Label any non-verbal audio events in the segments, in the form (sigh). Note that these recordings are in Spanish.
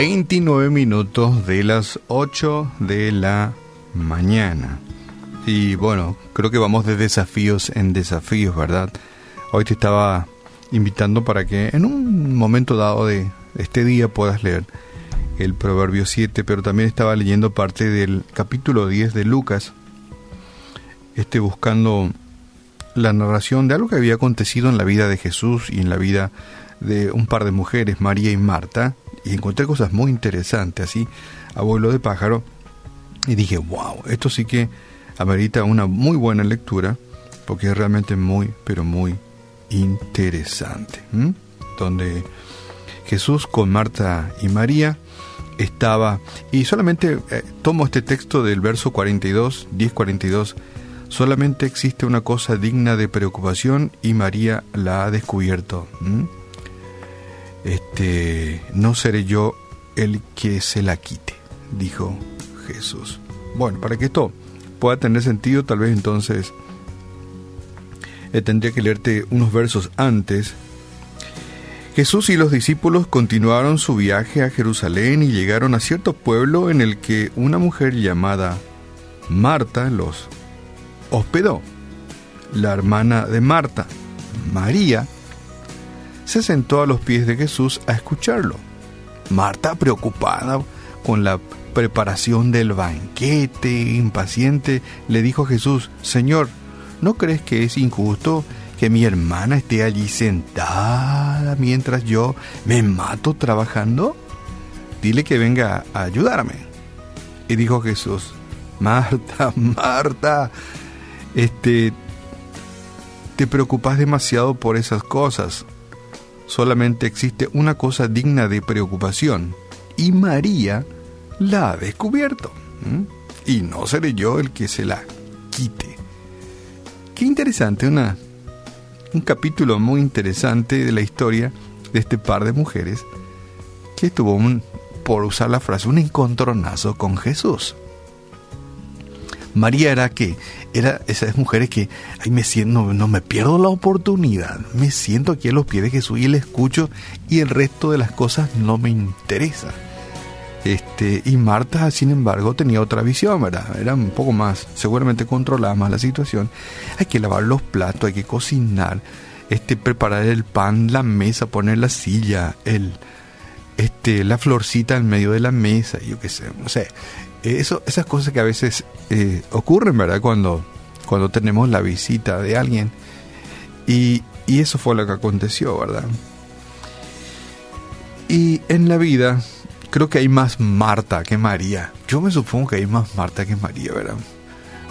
29 minutos de las 8 de la mañana. Y bueno, creo que vamos de desafíos en desafíos, ¿verdad? Hoy te estaba invitando para que en un momento dado de este día puedas leer el Proverbio 7, pero también estaba leyendo parte del capítulo 10 de Lucas, este buscando la narración de algo que había acontecido en la vida de Jesús y en la vida de un par de mujeres, María y Marta, y encontré cosas muy interesantes, así, abuelo de pájaro, y dije, wow, esto sí que amerita una muy buena lectura, porque es realmente muy, pero muy interesante. Donde Jesús con Marta y María estaba, y solamente eh, tomo este texto del verso 42, 10-42, solamente existe una cosa digna de preocupación y María la ha descubierto este, no seré yo el que se la quite, dijo Jesús. Bueno, para que esto pueda tener sentido, tal vez entonces eh, tendría que leerte unos versos antes. Jesús y los discípulos continuaron su viaje a Jerusalén y llegaron a cierto pueblo en el que una mujer llamada Marta los hospedó. La hermana de Marta, María, se sentó a los pies de Jesús a escucharlo. Marta, preocupada con la preparación del banquete, impaciente, le dijo a Jesús, Señor, ¿no crees que es injusto que mi hermana esté allí sentada mientras yo me mato trabajando? Dile que venga a ayudarme. Y dijo Jesús, Marta, Marta, este, te preocupas demasiado por esas cosas solamente existe una cosa digna de preocupación, y María la ha descubierto. Y no seré yo el que se la quite. Qué interesante, una, un capítulo muy interesante de la historia de este par de mujeres que tuvo un, por usar la frase, un encontronazo con Jesús. María era que era esas mujeres que ay, me siento, no, me pierdo la oportunidad, me siento aquí a los pies de Jesús y le escucho y el resto de las cosas no me interesa. Este, y Marta, sin embargo, tenía otra visión, ¿verdad? Era un poco más, seguramente controlaba más la situación. Hay que lavar los platos, hay que cocinar, este, preparar el pan, la mesa, poner la silla, el, este, la florcita en medio de la mesa, yo qué sé, no sé. Eso, esas cosas que a veces eh, ocurren, ¿verdad? Cuando, cuando tenemos la visita de alguien. Y, y eso fue lo que aconteció, ¿verdad? Y en la vida creo que hay más Marta que María. Yo me supongo que hay más Marta que María, ¿verdad?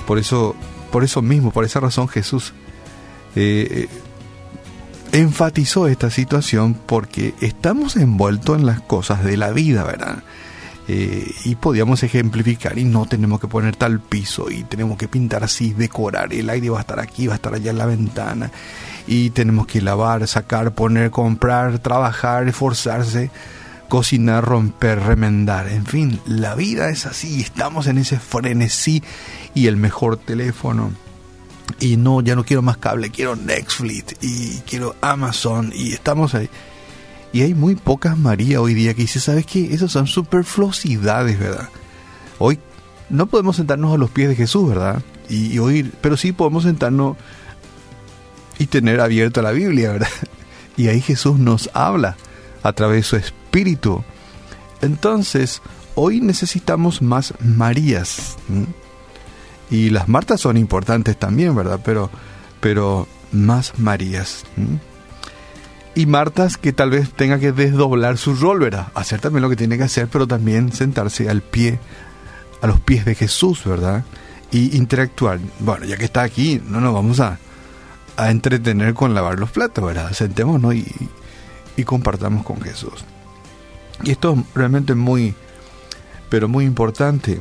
Por eso, por eso mismo, por esa razón Jesús eh, enfatizó esta situación porque estamos envueltos en las cosas de la vida, ¿verdad? Eh, y podíamos ejemplificar y no tenemos que poner tal piso y tenemos que pintar así, decorar, el aire va a estar aquí, va a estar allá en la ventana y tenemos que lavar, sacar, poner, comprar, trabajar, esforzarse, cocinar, romper, remendar, en fin, la vida es así, estamos en ese frenesí y el mejor teléfono y no, ya no quiero más cable, quiero Netflix y quiero Amazon y estamos ahí. Y hay muy pocas María hoy día que dice, ¿sabes qué? Esas son superfluosidades, ¿verdad? Hoy no podemos sentarnos a los pies de Jesús, ¿verdad? Y, oír, pero sí podemos sentarnos y tener abierta la Biblia, ¿verdad? (laughs) Y ahí Jesús nos habla a través de su Espíritu. Entonces, hoy necesitamos más Marías. Y las Martas son importantes también, ¿verdad? Pero, pero más Marías y Martas que tal vez tenga que desdoblar su rol, ¿verdad? Hacer también lo que tiene que hacer, pero también sentarse al pie, a los pies de Jesús, ¿verdad? Y interactuar. Bueno, ya que está aquí, no nos vamos a, a entretener con lavar los platos, ¿verdad? Sentémonos y, y compartamos con Jesús. Y esto es realmente muy, pero muy importante.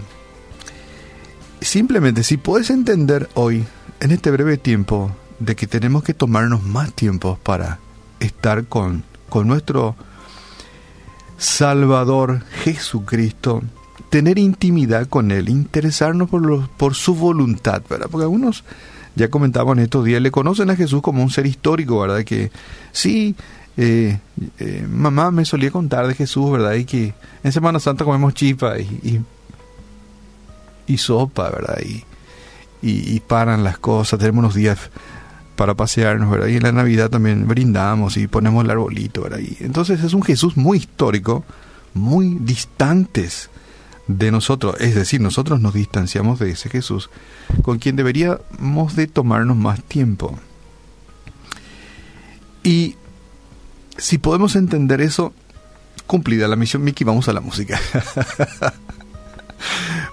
Simplemente, si puedes entender hoy, en este breve tiempo, de que tenemos que tomarnos más tiempo para estar con, con nuestro Salvador Jesucristo, tener intimidad con Él, interesarnos por, por su voluntad, ¿verdad? Porque algunos, ya comentábamos en estos días, le conocen a Jesús como un ser histórico, ¿verdad? Que sí, eh, eh, mamá me solía contar de Jesús, ¿verdad? Y que en Semana Santa comemos chipa y, sopa, ¿verdad? Y, y, paran las cosas, tenemos unos días para pasearnos, ¿verdad? Y en la Navidad también brindamos y ponemos el arbolito, ¿verdad? Y entonces es un Jesús muy histórico, muy distantes de nosotros, es decir, nosotros nos distanciamos de ese Jesús con quien deberíamos de tomarnos más tiempo. Y si podemos entender eso, cumplida la misión, Mickey, vamos a la música. (laughs)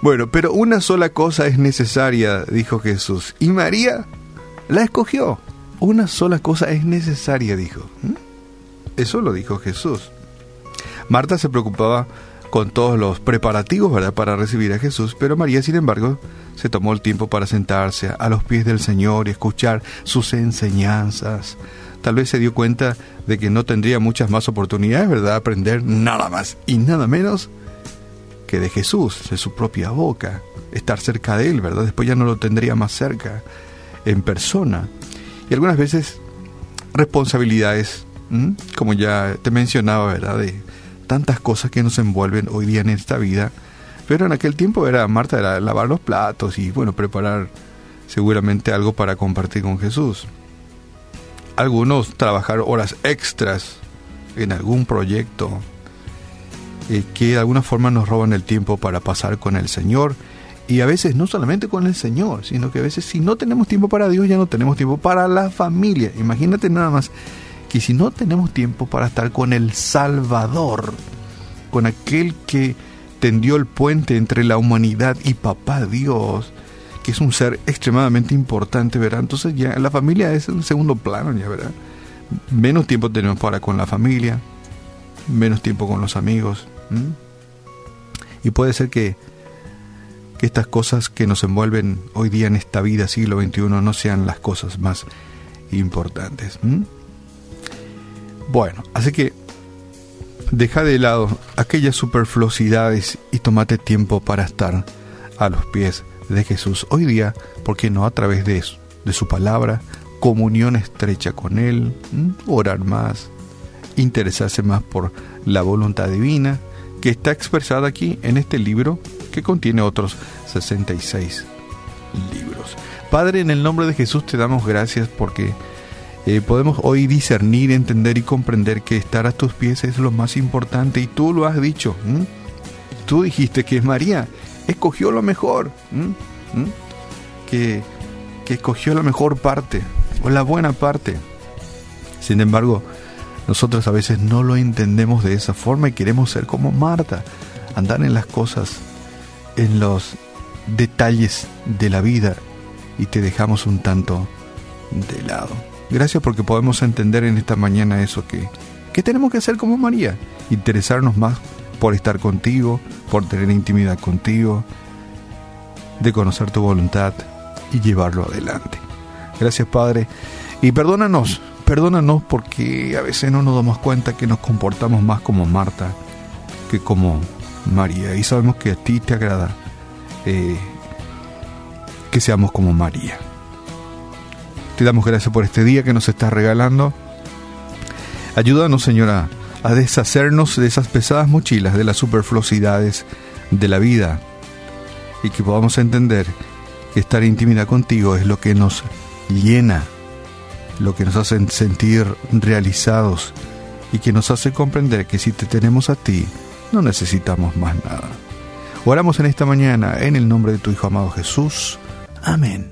bueno, pero una sola cosa es necesaria, dijo Jesús, y María la escogió. Una sola cosa es necesaria, dijo. ¿Mm? Eso lo dijo Jesús. Marta se preocupaba con todos los preparativos ¿verdad? para recibir a Jesús, pero María, sin embargo, se tomó el tiempo para sentarse a los pies del Señor y escuchar sus enseñanzas. Tal vez se dio cuenta de que no tendría muchas más oportunidades, ¿verdad?, aprender nada más y nada menos que de Jesús, de su propia boca, estar cerca de Él, ¿verdad? Después ya no lo tendría más cerca, en persona. Y algunas veces responsabilidades, como ya te mencionaba, ¿verdad?, de tantas cosas que nos envuelven hoy día en esta vida. Pero en aquel tiempo era Marta era lavar los platos y bueno, preparar seguramente algo para compartir con Jesús. Algunos trabajar horas extras en algún proyecto eh, que de alguna forma nos roban el tiempo para pasar con el Señor. Y a veces no solamente con el Señor, sino que a veces si no tenemos tiempo para Dios, ya no tenemos tiempo para la familia. Imagínate nada más y si no tenemos tiempo para estar con el Salvador, con aquel que tendió el puente entre la humanidad y Papá Dios, que es un ser extremadamente importante, ¿verdad? Entonces ya la familia es un segundo plano, ya, ¿verdad? Menos tiempo tenemos para con la familia, menos tiempo con los amigos. Y puede ser que, que estas cosas que nos envuelven hoy día en esta vida, siglo XXI, no sean las cosas más importantes. Bueno, así que deja de lado aquellas superfluosidades y tómate tiempo para estar a los pies de Jesús hoy día, porque no a través de, eso, de su palabra, comunión estrecha con Él, orar más, interesarse más por la voluntad divina, que está expresada aquí en este libro que contiene otros 66 libros. Padre, en el nombre de Jesús te damos gracias porque eh, podemos hoy discernir, entender y comprender que estar a tus pies es lo más importante y tú lo has dicho. Tú dijiste que María escogió lo mejor, que, que escogió la mejor parte o la buena parte. Sin embargo, nosotros a veces no lo entendemos de esa forma y queremos ser como Marta, andar en las cosas, en los detalles de la vida y te dejamos un tanto de lado. Gracias porque podemos entender en esta mañana eso que, que tenemos que hacer como María, interesarnos más por estar contigo, por tener intimidad contigo, de conocer tu voluntad y llevarlo adelante. Gracias Padre y perdónanos, perdónanos porque a veces no nos damos cuenta que nos comportamos más como Marta que como María y sabemos que a ti te agrada eh, que seamos como María. Te damos gracias por este día que nos estás regalando. Ayúdanos, Señora, a deshacernos de esas pesadas mochilas, de las superfluosidades de la vida y que podamos entender que estar intimidad contigo es lo que nos llena, lo que nos hace sentir realizados y que nos hace comprender que si te tenemos a ti, no necesitamos más nada. Oramos en esta mañana en el nombre de tu Hijo amado Jesús. Amén.